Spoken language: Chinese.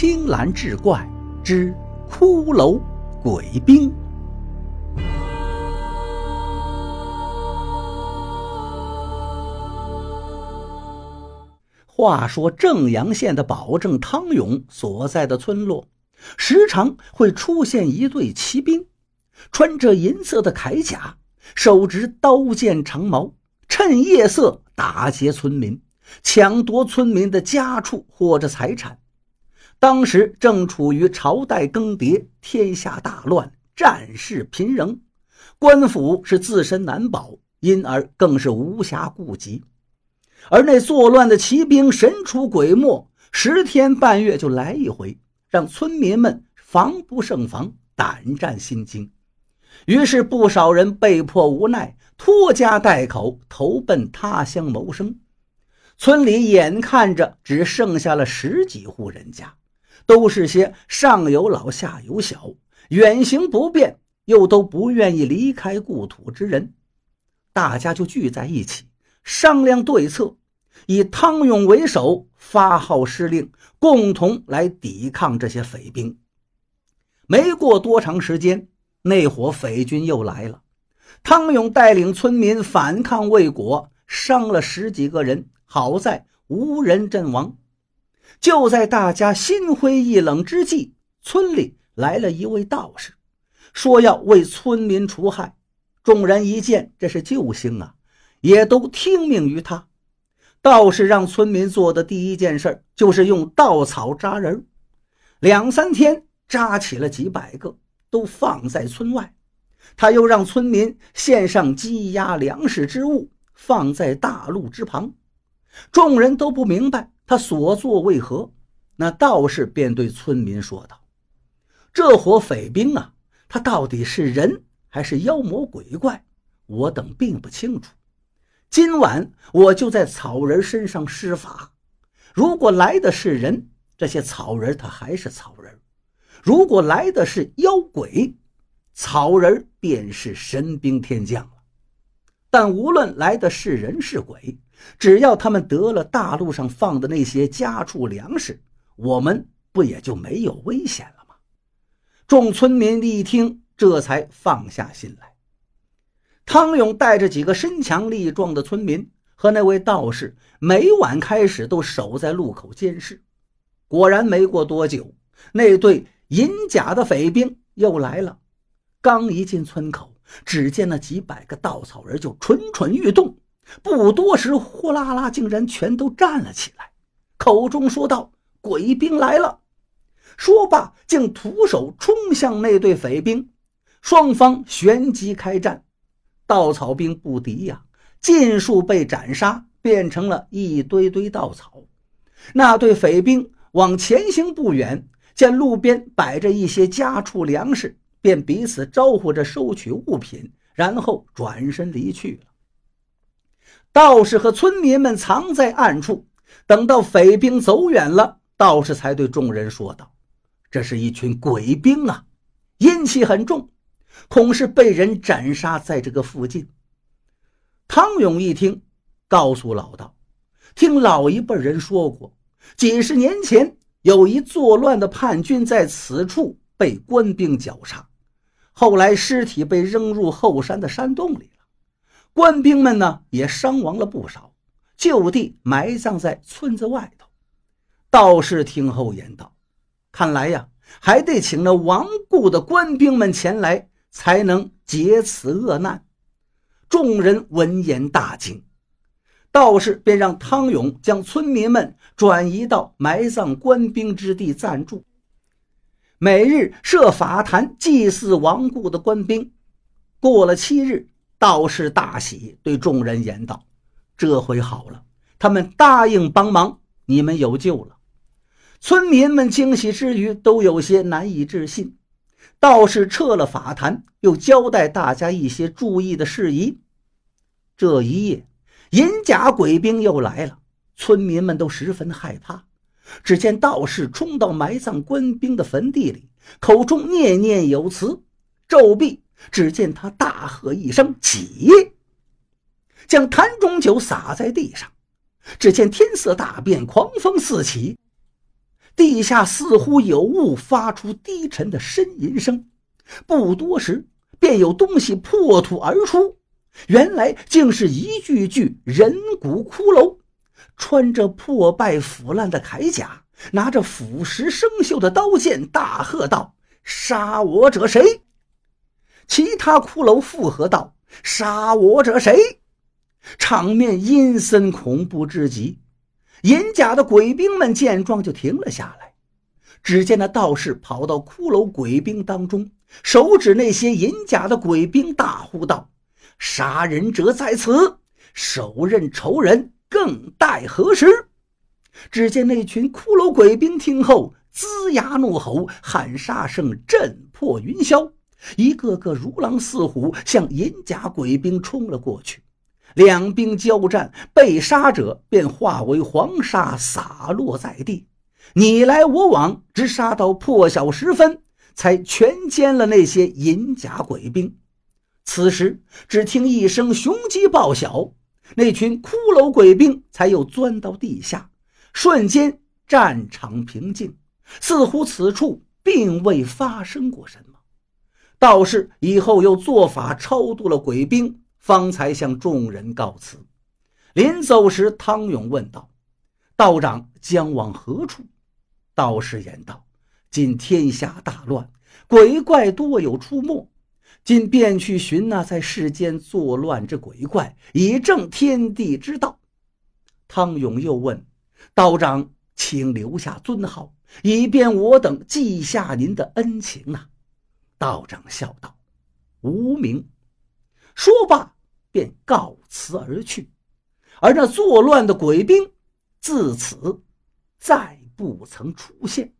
青蓝志怪之骷髅鬼兵。话说正阳县的保正汤勇所在的村落，时常会出现一队骑兵，穿着银色的铠甲，手执刀剑长矛，趁夜色打劫村民，抢夺村民的家畜或者财产。当时正处于朝代更迭，天下大乱，战事频仍，官府是自身难保，因而更是无暇顾及。而那作乱的骑兵神出鬼没，十天半月就来一回，让村民们防不胜防，胆战心惊。于是不少人被迫无奈，拖家带口投奔他乡谋生。村里眼看着只剩下了十几户人家。都是些上有老下有小，远行不便又都不愿意离开故土之人，大家就聚在一起商量对策，以汤勇为首发号施令，共同来抵抗这些匪兵。没过多长时间，那伙匪军又来了，汤勇带领村民反抗未果，伤了十几个人，好在无人阵亡。就在大家心灰意冷之际，村里来了一位道士，说要为村民除害。众人一见这是救星啊，也都听命于他。道士让村民做的第一件事就是用稻草扎人，两三天扎起了几百个，都放在村外。他又让村民献上鸡鸭粮食之物，放在大路之旁。众人都不明白。他所作为何？那道士便对村民说道：“这伙匪兵啊，他到底是人还是妖魔鬼怪？我等并不清楚。今晚我就在草人身上施法。如果来的是人，这些草人他还是草人；如果来的是妖鬼，草人便是神兵天将了。但无论来的是人是鬼。”只要他们得了大路上放的那些家畜粮食，我们不也就没有危险了吗？众村民一听，这才放下心来。汤勇带着几个身强力壮的村民和那位道士，每晚开始都守在路口监视。果然，没过多久，那队银甲的匪兵又来了。刚一进村口，只见那几百个稻草人就蠢蠢欲动。不多时，呼啦啦，竟然全都站了起来，口中说道：“鬼兵来了！”说罢，竟徒手冲向那队匪兵。双方旋即开战，稻草兵不敌呀，尽数被斩杀，变成了一堆堆稻草。那队匪兵往前行不远，见路边摆着一些家畜粮食，便彼此招呼着收取物品，然后转身离去了。道士和村民们藏在暗处，等到匪兵走远了，道士才对众人说道：“这是一群鬼兵啊，阴气很重，恐是被人斩杀在这个附近。”汤勇一听，告诉老道：“听老一辈人说过，几十年前有一作乱的叛军在此处被官兵绞杀，后来尸体被扔入后山的山洞里。”官兵们呢也伤亡了不少，就地埋葬在村子外头。道士听后言道：“看来呀，还得请那亡故的官兵们前来，才能解此恶难。”众人闻言大惊，道士便让汤勇将村民们转移到埋葬官兵之地暂住，每日设法坛祭祀亡故的官兵。过了七日。道士大喜，对众人言道：“这回好了，他们答应帮忙，你们有救了。”村民们惊喜之余，都有些难以置信。道士撤了法坛，又交代大家一些注意的事宜。这一夜，银甲鬼兵又来了，村民们都十分害怕。只见道士冲到埋葬官兵的坟地里，口中念念有词，咒毕。只见他大喝一声：“起！”将坛中酒洒在地上。只见天色大变，狂风四起。地下似乎有物发出低沉的呻吟声，不多时，便有东西破土而出。原来竟是一具具人骨骷髅，穿着破败腐烂的铠甲，拿着腐蚀生锈的刀剑，大喝道：“杀我者谁？”其他骷髅附和道：“杀我者谁？”场面阴森恐怖至极。银甲的鬼兵们见状就停了下来。只见那道士跑到骷髅鬼兵当中，手指那些银甲的鬼兵，大呼道：“杀人者在此，手刃仇人，更待何时？”只见那群骷髅鬼兵听后，龇牙怒吼，喊杀声震破云霄，一个个如狼似虎，向银甲鬼兵冲了过去。两兵交战，被杀者便化为黄沙，洒落在地。你来我往，直杀到破晓时分，才全歼了那些银甲鬼兵。此时，只听一声雄鸡报晓，那群骷髅鬼兵才又钻到地下。瞬间，战场平静，似乎此处并未发生过什么。道士以后又做法超度了鬼兵。方才向众人告辞。临走时，汤勇问道：“道长将往何处？”道士言道：“今天下大乱，鬼怪多有出没，今便去寻那在世间作乱之鬼怪，以正天地之道。”汤勇又问：“道长，请留下尊号，以便我等记下您的恩情啊。”道长笑道：“无名。”说罢，便告辞而去，而那作乱的鬼兵自此再不曾出现。